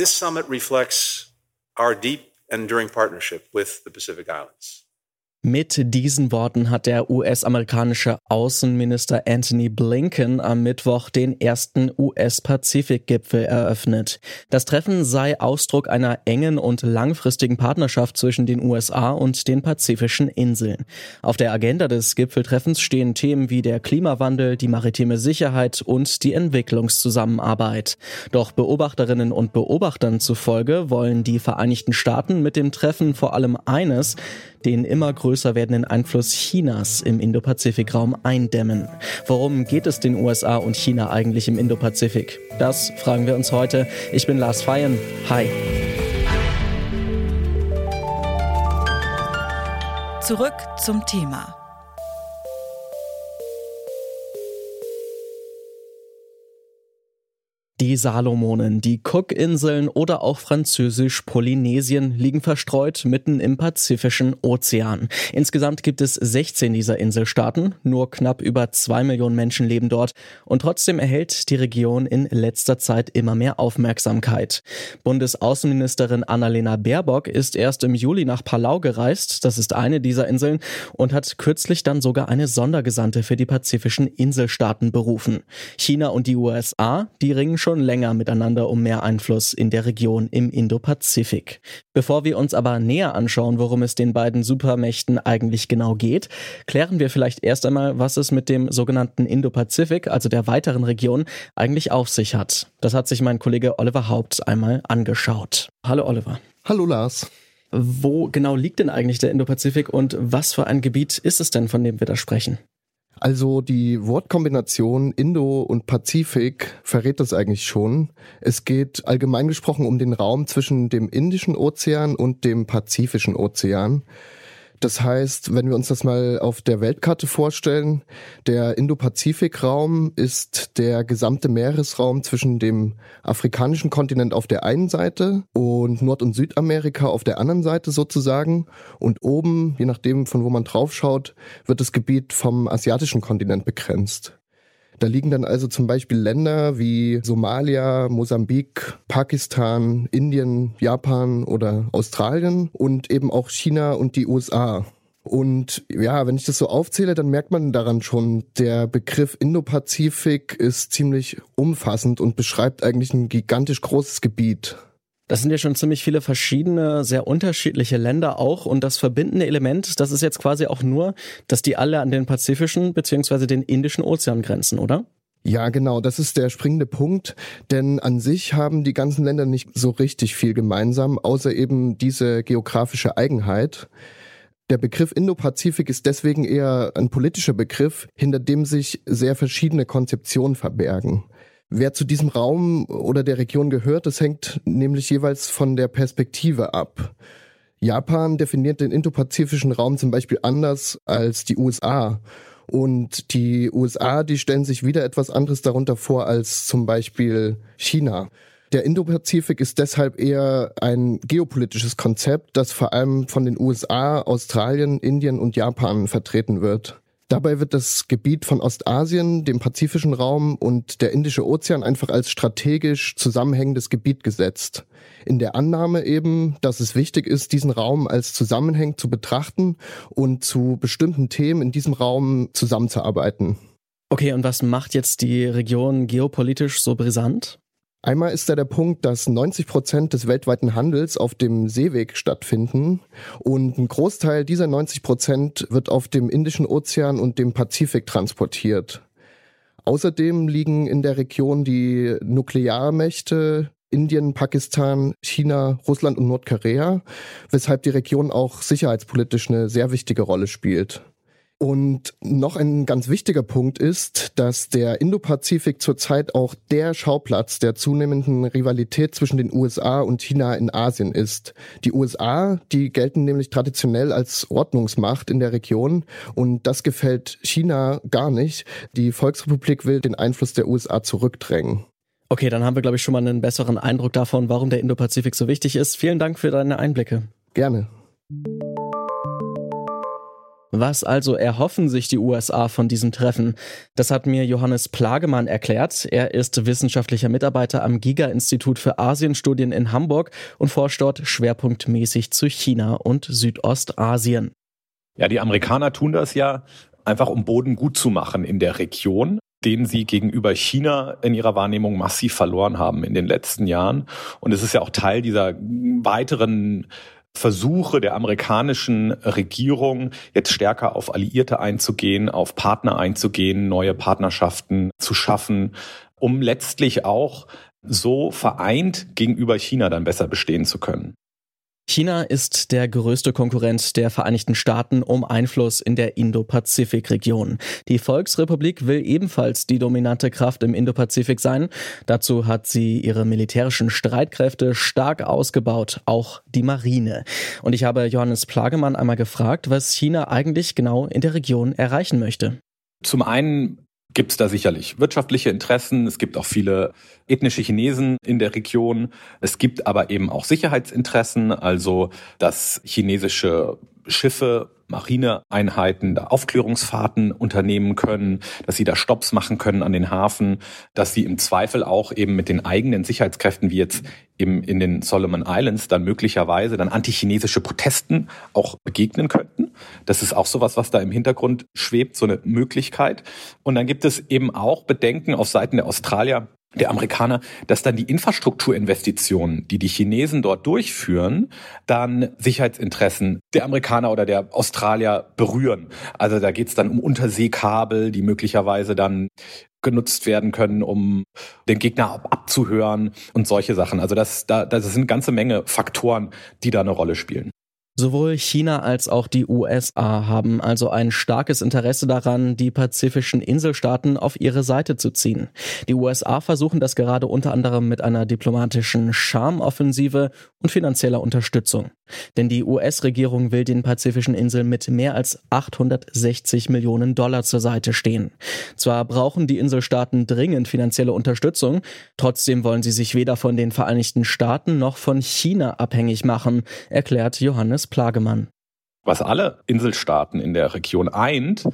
This summit reflects our deep and enduring partnership with the Pacific Islands. Mit diesen Worten hat der US-amerikanische Außenminister Anthony Blinken am Mittwoch den ersten US-Pazifik-Gipfel eröffnet. Das Treffen sei Ausdruck einer engen und langfristigen Partnerschaft zwischen den USA und den pazifischen Inseln. Auf der Agenda des Gipfeltreffens stehen Themen wie der Klimawandel, die maritime Sicherheit und die Entwicklungszusammenarbeit. Doch Beobachterinnen und Beobachtern zufolge wollen die Vereinigten Staaten mit dem Treffen vor allem eines, den immer größer werdenden Einfluss Chinas im Indo-Pazifik-Raum eindämmen. Worum geht es den USA und China eigentlich im Indo-Pazifik? Das fragen wir uns heute. Ich bin Lars Feyen. Hi. Zurück zum Thema. Die Salomonen, die Cookinseln oder auch französisch Polynesien liegen verstreut mitten im Pazifischen Ozean. Insgesamt gibt es 16 dieser Inselstaaten, nur knapp über zwei Millionen Menschen leben dort und trotzdem erhält die Region in letzter Zeit immer mehr Aufmerksamkeit. Bundesaußenministerin Annalena Baerbock ist erst im Juli nach Palau gereist, das ist eine dieser Inseln, und hat kürzlich dann sogar eine Sondergesandte für die pazifischen Inselstaaten berufen. China und die USA, die ringen schon schon länger miteinander um mehr Einfluss in der Region im Indo-Pazifik. Bevor wir uns aber näher anschauen, worum es den beiden Supermächten eigentlich genau geht, klären wir vielleicht erst einmal, was es mit dem sogenannten Indo-Pazifik, also der weiteren Region, eigentlich auf sich hat. Das hat sich mein Kollege Oliver Haupt einmal angeschaut. Hallo Oliver. Hallo Lars. Wo genau liegt denn eigentlich der Indo-Pazifik und was für ein Gebiet ist es denn, von dem wir da sprechen? Also die Wortkombination Indo und Pazifik verrät das eigentlich schon. Es geht allgemein gesprochen um den Raum zwischen dem Indischen Ozean und dem Pazifischen Ozean. Das heißt, wenn wir uns das mal auf der Weltkarte vorstellen, der Indo-Pazifik-Raum ist der gesamte Meeresraum zwischen dem afrikanischen Kontinent auf der einen Seite und Nord- und Südamerika auf der anderen Seite sozusagen. Und oben, je nachdem von wo man draufschaut, wird das Gebiet vom asiatischen Kontinent begrenzt. Da liegen dann also zum Beispiel Länder wie Somalia, Mosambik, Pakistan, Indien, Japan oder Australien und eben auch China und die USA. Und ja, wenn ich das so aufzähle, dann merkt man daran schon, der Begriff Indopazifik ist ziemlich umfassend und beschreibt eigentlich ein gigantisch großes Gebiet. Das sind ja schon ziemlich viele verschiedene, sehr unterschiedliche Länder auch. Und das verbindende Element, das ist jetzt quasi auch nur, dass die alle an den Pazifischen bzw. den Indischen Ozean grenzen, oder? Ja, genau, das ist der springende Punkt, denn an sich haben die ganzen Länder nicht so richtig viel gemeinsam, außer eben diese geografische Eigenheit. Der Begriff Indo-Pazifik ist deswegen eher ein politischer Begriff, hinter dem sich sehr verschiedene Konzeptionen verbergen. Wer zu diesem Raum oder der Region gehört, das hängt nämlich jeweils von der Perspektive ab. Japan definiert den indopazifischen Raum zum Beispiel anders als die USA. Und die USA, die stellen sich wieder etwas anderes darunter vor als zum Beispiel China. Der Indopazifik ist deshalb eher ein geopolitisches Konzept, das vor allem von den USA, Australien, Indien und Japan vertreten wird. Dabei wird das Gebiet von Ostasien, dem pazifischen Raum und der Indische Ozean einfach als strategisch zusammenhängendes Gebiet gesetzt. In der Annahme eben, dass es wichtig ist, diesen Raum als zusammenhängend zu betrachten und zu bestimmten Themen in diesem Raum zusammenzuarbeiten. Okay, und was macht jetzt die Region geopolitisch so brisant? Einmal ist da der Punkt, dass 90 Prozent des weltweiten Handels auf dem Seeweg stattfinden und ein Großteil dieser 90 Prozent wird auf dem Indischen Ozean und dem Pazifik transportiert. Außerdem liegen in der Region die Nuklearmächte Indien, Pakistan, China, Russland und Nordkorea, weshalb die Region auch sicherheitspolitisch eine sehr wichtige Rolle spielt. Und noch ein ganz wichtiger Punkt ist, dass der Indopazifik zurzeit auch der Schauplatz der zunehmenden Rivalität zwischen den USA und China in Asien ist. Die USA, die gelten nämlich traditionell als Ordnungsmacht in der Region und das gefällt China gar nicht. Die Volksrepublik will den Einfluss der USA zurückdrängen. Okay, dann haben wir, glaube ich, schon mal einen besseren Eindruck davon, warum der Indopazifik so wichtig ist. Vielen Dank für deine Einblicke. Gerne. Was also erhoffen sich die USA von diesem Treffen? Das hat mir Johannes Plagemann erklärt. Er ist wissenschaftlicher Mitarbeiter am Giga-Institut für Asienstudien in Hamburg und forscht dort schwerpunktmäßig zu China und Südostasien. Ja, die Amerikaner tun das ja einfach, um Boden gut zu machen in der Region den sie gegenüber China in ihrer Wahrnehmung massiv verloren haben in den letzten Jahren. Und es ist ja auch Teil dieser weiteren Versuche der amerikanischen Regierung, jetzt stärker auf Alliierte einzugehen, auf Partner einzugehen, neue Partnerschaften zu schaffen, um letztlich auch so vereint gegenüber China dann besser bestehen zu können. China ist der größte Konkurrent der Vereinigten Staaten um Einfluss in der Indo-Pazifik-Region. Die Volksrepublik will ebenfalls die dominante Kraft im Indo-Pazifik sein. Dazu hat sie ihre militärischen Streitkräfte stark ausgebaut, auch die Marine. Und ich habe Johannes Plagemann einmal gefragt, was China eigentlich genau in der Region erreichen möchte. Zum einen gibt es da sicherlich wirtschaftliche Interessen. Es gibt auch viele ethnische Chinesen in der Region. Es gibt aber eben auch Sicherheitsinteressen, also dass chinesische Schiffe, Marineeinheiten da Aufklärungsfahrten unternehmen können, dass sie da Stops machen können an den Hafen, dass sie im Zweifel auch eben mit den eigenen Sicherheitskräften wie jetzt eben in den Solomon Islands dann möglicherweise dann antichinesische Protesten auch begegnen könnten. Das ist auch sowas, was da im Hintergrund schwebt, so eine Möglichkeit. Und dann gibt es eben auch Bedenken auf Seiten der Australier, der Amerikaner, dass dann die Infrastrukturinvestitionen, die die Chinesen dort durchführen, dann Sicherheitsinteressen der Amerikaner oder der Australier berühren. Also da geht es dann um Unterseekabel, die möglicherweise dann genutzt werden können, um den Gegner abzuhören und solche Sachen. Also das, da, das sind ganze Menge Faktoren, die da eine Rolle spielen. Sowohl China als auch die USA haben also ein starkes Interesse daran, die pazifischen Inselstaaten auf ihre Seite zu ziehen. Die USA versuchen das gerade unter anderem mit einer diplomatischen Charmoffensive und finanzieller Unterstützung. Denn die US-Regierung will den pazifischen Inseln mit mehr als 860 Millionen Dollar zur Seite stehen. Zwar brauchen die Inselstaaten dringend finanzielle Unterstützung, trotzdem wollen sie sich weder von den Vereinigten Staaten noch von China abhängig machen, erklärt Johannes Plagemann. Was alle Inselstaaten in der Region eint,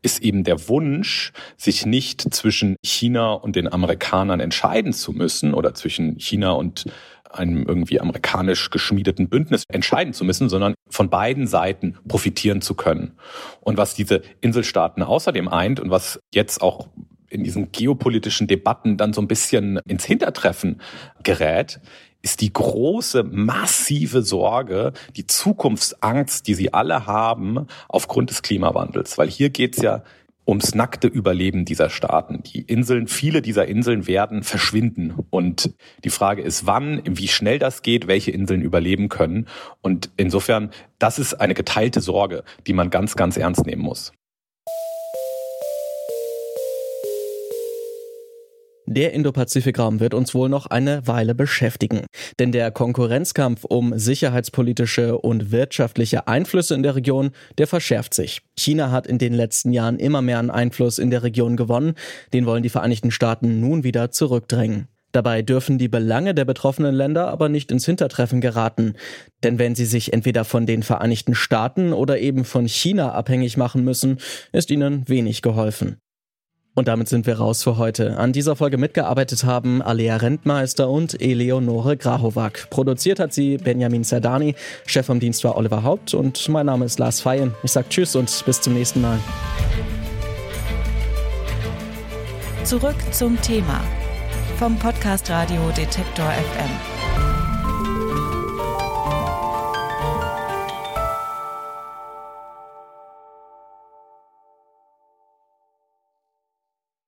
ist eben der Wunsch, sich nicht zwischen China und den Amerikanern entscheiden zu müssen oder zwischen China und einem irgendwie amerikanisch geschmiedeten Bündnis entscheiden zu müssen, sondern von beiden Seiten profitieren zu können. Und was diese Inselstaaten außerdem eint und was jetzt auch in diesen geopolitischen Debatten dann so ein bisschen ins Hintertreffen gerät, ist die große, massive Sorge, die Zukunftsangst, die sie alle haben aufgrund des Klimawandels. Weil hier geht's ja ums nackte Überleben dieser Staaten. Die Inseln, viele dieser Inseln werden verschwinden. Und die Frage ist, wann, wie schnell das geht, welche Inseln überleben können. Und insofern, das ist eine geteilte Sorge, die man ganz, ganz ernst nehmen muss. Der Indo-Pazifik-Raum wird uns wohl noch eine Weile beschäftigen. Denn der Konkurrenzkampf um sicherheitspolitische und wirtschaftliche Einflüsse in der Region, der verschärft sich. China hat in den letzten Jahren immer mehr an Einfluss in der Region gewonnen. Den wollen die Vereinigten Staaten nun wieder zurückdrängen. Dabei dürfen die Belange der betroffenen Länder aber nicht ins Hintertreffen geraten. Denn wenn sie sich entweder von den Vereinigten Staaten oder eben von China abhängig machen müssen, ist ihnen wenig geholfen. Und damit sind wir raus für heute. An dieser Folge mitgearbeitet haben Alea Rentmeister und Eleonore Grahovac. Produziert hat sie Benjamin Zerdani. Chef vom Dienst war Oliver Haupt und mein Name ist Lars Feyen. Ich sag Tschüss und bis zum nächsten Mal. Zurück zum Thema vom Podcast Radio Detektor FM.